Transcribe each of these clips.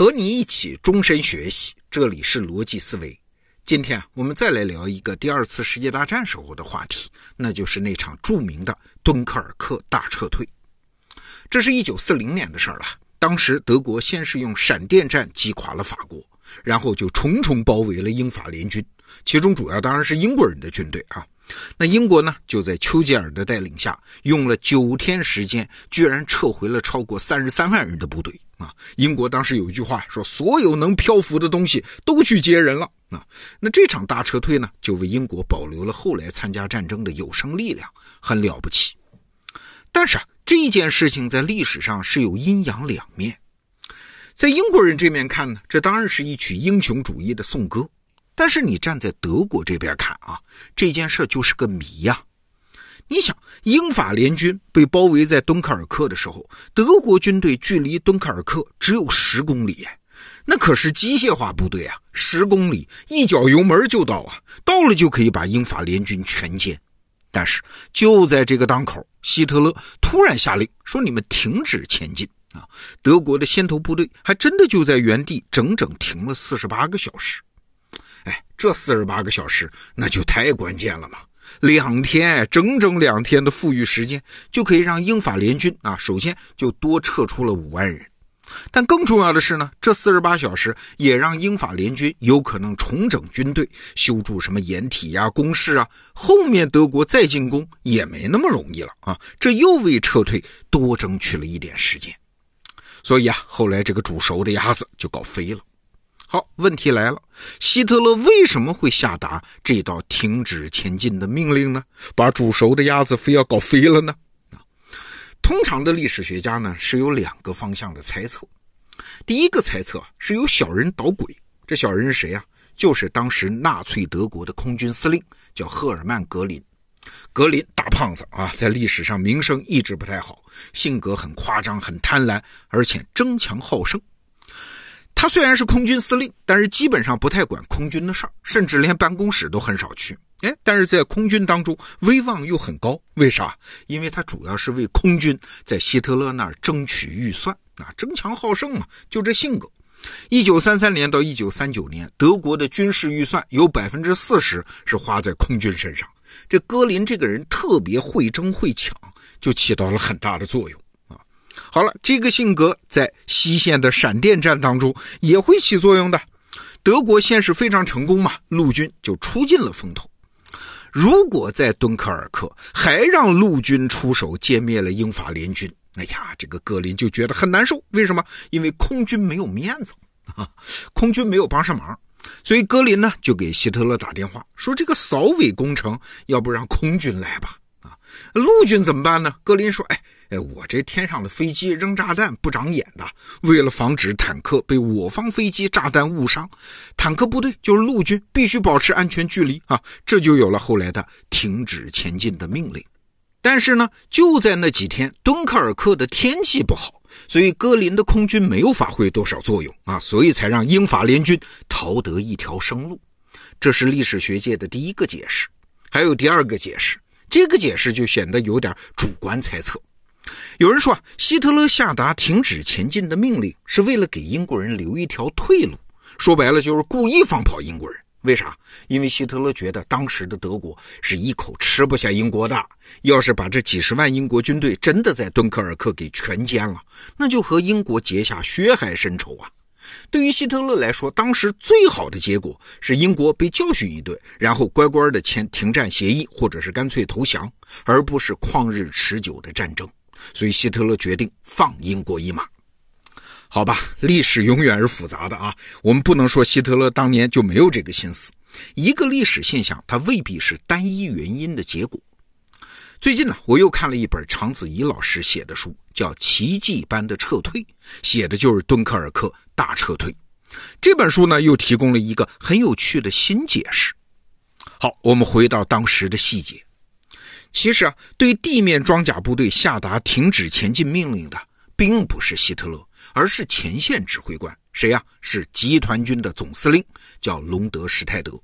和你一起终身学习，这里是逻辑思维。今天，我们再来聊一个第二次世界大战时候的话题，那就是那场著名的敦刻尔克大撤退。这是一九四零年的事儿了。当时德国先是用闪电战击垮了法国，然后就重重包围了英法联军，其中主要当然是英国人的军队啊。那英国呢，就在丘吉尔的带领下，用了九天时间，居然撤回了超过三十三万人的部队啊！英国当时有一句话说：“所有能漂浮的东西都去接人了。”啊，那这场大撤退呢，就为英国保留了后来参加战争的有生力量，很了不起。但是啊，这件事情在历史上是有阴阳两面，在英国人这面看呢，这当然是一曲英雄主义的颂歌。但是你站在德国这边看啊，这件事就是个谜呀。你想，英法联军被包围在敦刻尔克的时候，德国军队距离敦刻尔克只有十公里，那可是机械化部队啊，十公里一脚油门就到啊，到了就可以把英法联军全歼。但是就在这个当口，希特勒突然下令说：“你们停止前进啊！”德国的先头部队还真的就在原地整整停了四十八个小时。哎，这四十八个小时那就太关键了嘛！两天，整整两天的富裕时间，就可以让英法联军啊，首先就多撤出了五万人。但更重要的是呢，这四十八小时也让英法联军有可能重整军队，修筑什么掩体呀、工事啊。后面德国再进攻也没那么容易了啊！这又为撤退多争取了一点时间。所以啊，后来这个煮熟的鸭子就搞飞了。好，问题来了，希特勒为什么会下达这道停止前进的命令呢？把煮熟的鸭子非要搞飞了呢？啊，通常的历史学家呢是有两个方向的猜测。第一个猜测是有小人捣鬼，这小人是谁啊？就是当时纳粹德国的空军司令，叫赫尔曼·格林。格林大胖子啊，在历史上名声一直不太好，性格很夸张，很贪婪，而且争强好胜。他虽然是空军司令，但是基本上不太管空军的事儿，甚至连办公室都很少去。哎，但是在空军当中威望又很高，为啥？因为他主要是为空军在希特勒那儿争取预算啊，争强好胜嘛，就这性格。一九三三年到一九三九年，德国的军事预算有百分之四十是花在空军身上。这戈林这个人特别会争会抢，就起到了很大的作用。好了，这个性格在西线的闪电战当中也会起作用的。德国先是非常成功嘛，陆军就出尽了风头。如果在敦刻尔克还让陆军出手歼灭了英法联军，哎呀，这个格林就觉得很难受。为什么？因为空军没有面子啊，空军没有帮上忙。所以格林呢就给希特勒打电话说：“这个扫尾工程，要不让空军来吧？”陆军怎么办呢？格林说：“哎哎，我这天上的飞机扔炸弹不长眼的，为了防止坦克被我方飞机炸弹误伤，坦克部队就是陆军必须保持安全距离啊！这就有了后来的停止前进的命令。但是呢，就在那几天，敦刻尔克的天气不好，所以格林的空军没有发挥多少作用啊，所以才让英法联军逃得一条生路。这是历史学界的第一个解释。还有第二个解释。”这个解释就显得有点主观猜测。有人说，希特勒下达停止前进的命令是为了给英国人留一条退路，说白了就是故意放跑英国人。为啥？因为希特勒觉得当时的德国是一口吃不下英国的，要是把这几十万英国军队真的在敦刻尔克给全歼了，那就和英国结下血海深仇啊。对于希特勒来说，当时最好的结果是英国被教训一顿，然后乖乖的签停战协议，或者是干脆投降，而不是旷日持久的战争。所以希特勒决定放英国一马。好吧，历史永远是复杂的啊，我们不能说希特勒当年就没有这个心思。一个历史现象，它未必是单一原因的结果。最近呢，我又看了一本常子怡老师写的书，叫《奇迹般的撤退》，写的就是敦刻尔克大撤退。这本书呢，又提供了一个很有趣的新解释。好，我们回到当时的细节。其实啊，对地面装甲部队下达停止前进命令的，并不是希特勒，而是前线指挥官。谁呀？是集团军的总司令，叫隆德施泰德。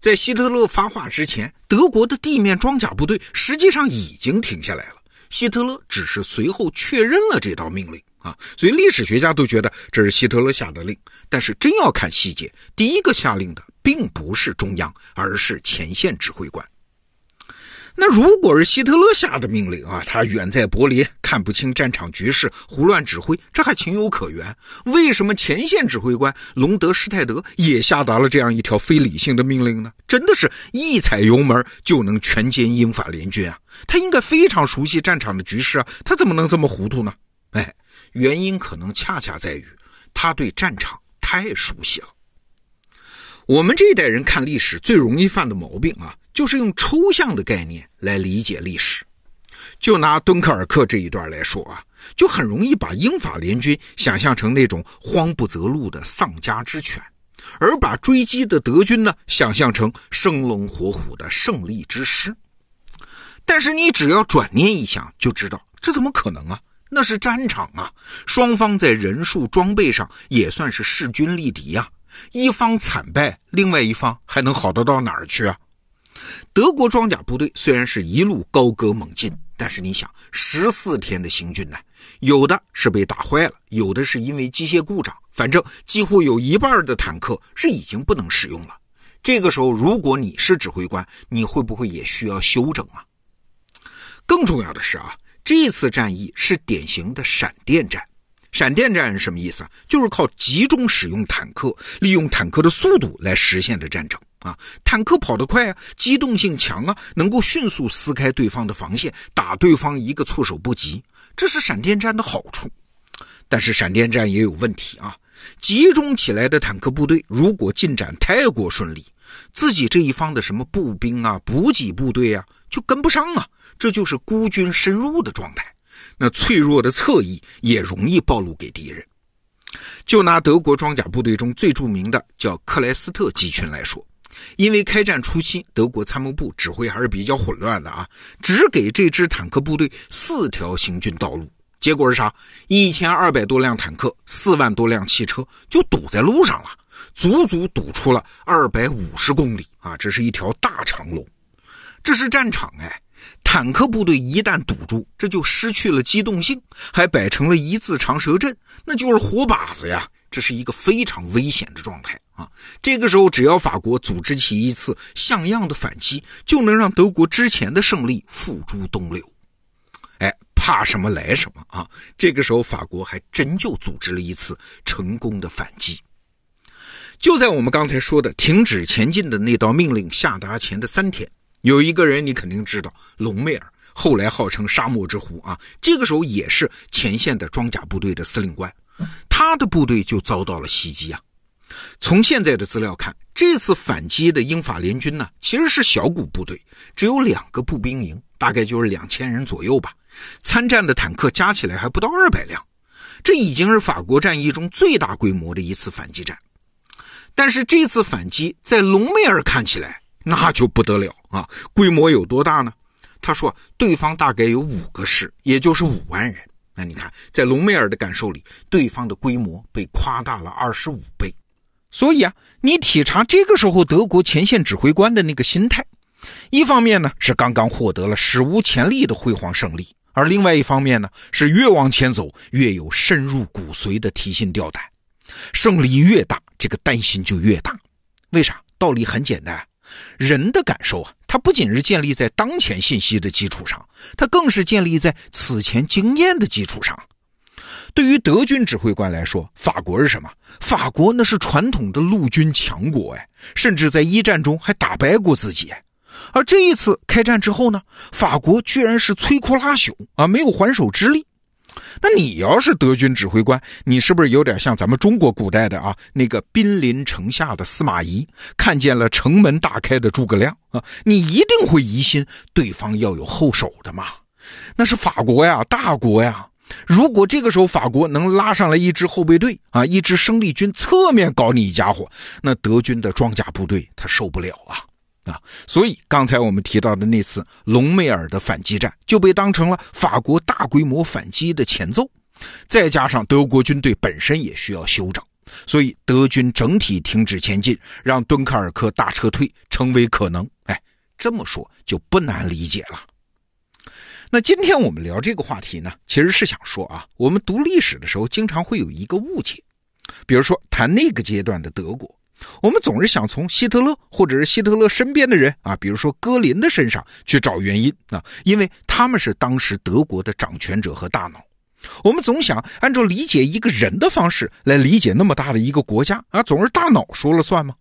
在希特勒发话之前，德国的地面装甲部队实际上已经停下来了。希特勒只是随后确认了这道命令啊，所以历史学家都觉得这是希特勒下的令。但是真要看细节，第一个下令的并不是中央，而是前线指挥官。那如果是希特勒下的命令啊，他远在柏林，看不清战场局势，胡乱指挥，这还情有可原。为什么前线指挥官隆德施泰德也下达了这样一条非理性的命令呢？真的是一踩油门就能全歼英法联军啊！他应该非常熟悉战场的局势啊，他怎么能这么糊涂呢？哎，原因可能恰恰在于他对战场太熟悉了。我们这一代人看历史最容易犯的毛病啊。就是用抽象的概念来理解历史，就拿敦刻尔克这一段来说啊，就很容易把英法联军想象成那种慌不择路的丧家之犬，而把追击的德军呢想象成生龙活虎的胜利之师。但是你只要转念一想，就知道这怎么可能啊？那是战场啊，双方在人数装备上也算是势均力敌呀，一方惨败，另外一方还能好得到哪儿去啊？德国装甲部队虽然是一路高歌猛进，但是你想，十四天的行军呢，有的是被打坏了，有的是因为机械故障，反正几乎有一半的坦克是已经不能使用了。这个时候，如果你是指挥官，你会不会也需要休整啊？更重要的是啊，这次战役是典型的闪电战。闪电战是什么意思？就是靠集中使用坦克，利用坦克的速度来实现的战争。啊，坦克跑得快啊，机动性强啊，能够迅速撕开对方的防线，打对方一个措手不及，这是闪电战的好处。但是闪电战也有问题啊，集中起来的坦克部队如果进展太过顺利，自己这一方的什么步兵啊、补给部队啊就跟不上啊，这就是孤军深入的状态。那脆弱的侧翼也容易暴露给敌人。就拿德国装甲部队中最著名的叫克莱斯特集群来说。因为开战初期，德国参谋部指挥还是比较混乱的啊，只给这支坦克部队四条行军道路，结果是啥？一千二百多辆坦克，四万多辆汽车就堵在路上了，足足堵出了二百五十公里啊！这是一条大长龙，这是战场哎，坦克部队一旦堵住，这就失去了机动性，还摆成了一字长蛇阵，那就是活靶子呀！这是一个非常危险的状态啊！这个时候，只要法国组织起一次像样的反击，就能让德国之前的胜利付诸东流。哎，怕什么来什么啊！这个时候，法国还真就组织了一次成功的反击。就在我们刚才说的停止前进的那道命令下达前的三天，有一个人你肯定知道，隆美尔，后来号称沙漠之狐啊。这个时候也是前线的装甲部队的司令官。他的部队就遭到了袭击啊！从现在的资料看，这次反击的英法联军呢，其实是小股部队，只有两个步兵营，大概就是两千人左右吧。参战的坦克加起来还不到二百辆，这已经是法国战役中最大规模的一次反击战。但是这次反击在隆美尔看起来那就不得了啊！规模有多大呢？他说，对方大概有五个师，也就是五万人。那你看，在隆美尔的感受里，对方的规模被夸大了二十五倍。所以啊，你体察这个时候德国前线指挥官的那个心态，一方面呢是刚刚获得了史无前例的辉煌胜利，而另外一方面呢是越往前走越有深入骨髓的提心吊胆。胜利越大，这个担心就越大。为啥？道理很简单。人的感受啊，它不仅是建立在当前信息的基础上，它更是建立在此前经验的基础上。对于德军指挥官来说，法国是什么？法国那是传统的陆军强国哎，甚至在一战中还打败过自己。而这一次开战之后呢，法国居然是摧枯拉朽啊，没有还手之力。那你要是德军指挥官，你是不是有点像咱们中国古代的啊那个兵临城下的司马懿，看见了城门大开的诸葛亮啊，你一定会疑心对方要有后手的嘛？那是法国呀，大国呀！如果这个时候法国能拉上来一支后备队啊，一支生力军侧面搞你一家伙，那德军的装甲部队他受不了啊！啊，所以刚才我们提到的那次隆美尔的反击战就被当成了法国大规模反击的前奏，再加上德国军队本身也需要休整，所以德军整体停止前进，让敦刻尔克大撤退成为可能。哎，这么说就不难理解了。那今天我们聊这个话题呢，其实是想说啊，我们读历史的时候经常会有一个误解，比如说谈那个阶段的德国，我们总是想从希特勒或者是希特勒身边的人啊，比如说戈林的身上去找原因啊，因为他们是当时德国的掌权者和大脑。我们总想按照理解一个人的方式来理解那么大的一个国家啊，总是大脑说了算吗？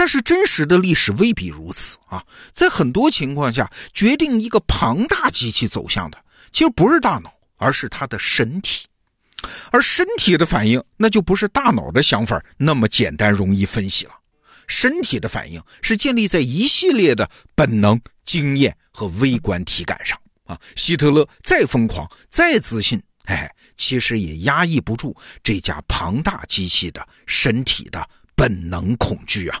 但是真实的历史未必如此啊，在很多情况下，决定一个庞大机器走向的，其实不是大脑，而是它的身体。而身体的反应，那就不是大脑的想法那么简单容易分析了。身体的反应是建立在一系列的本能、经验和微观体感上啊。希特勒再疯狂、再自信，哎，其实也压抑不住这架庞大机器的身体的本能恐惧啊。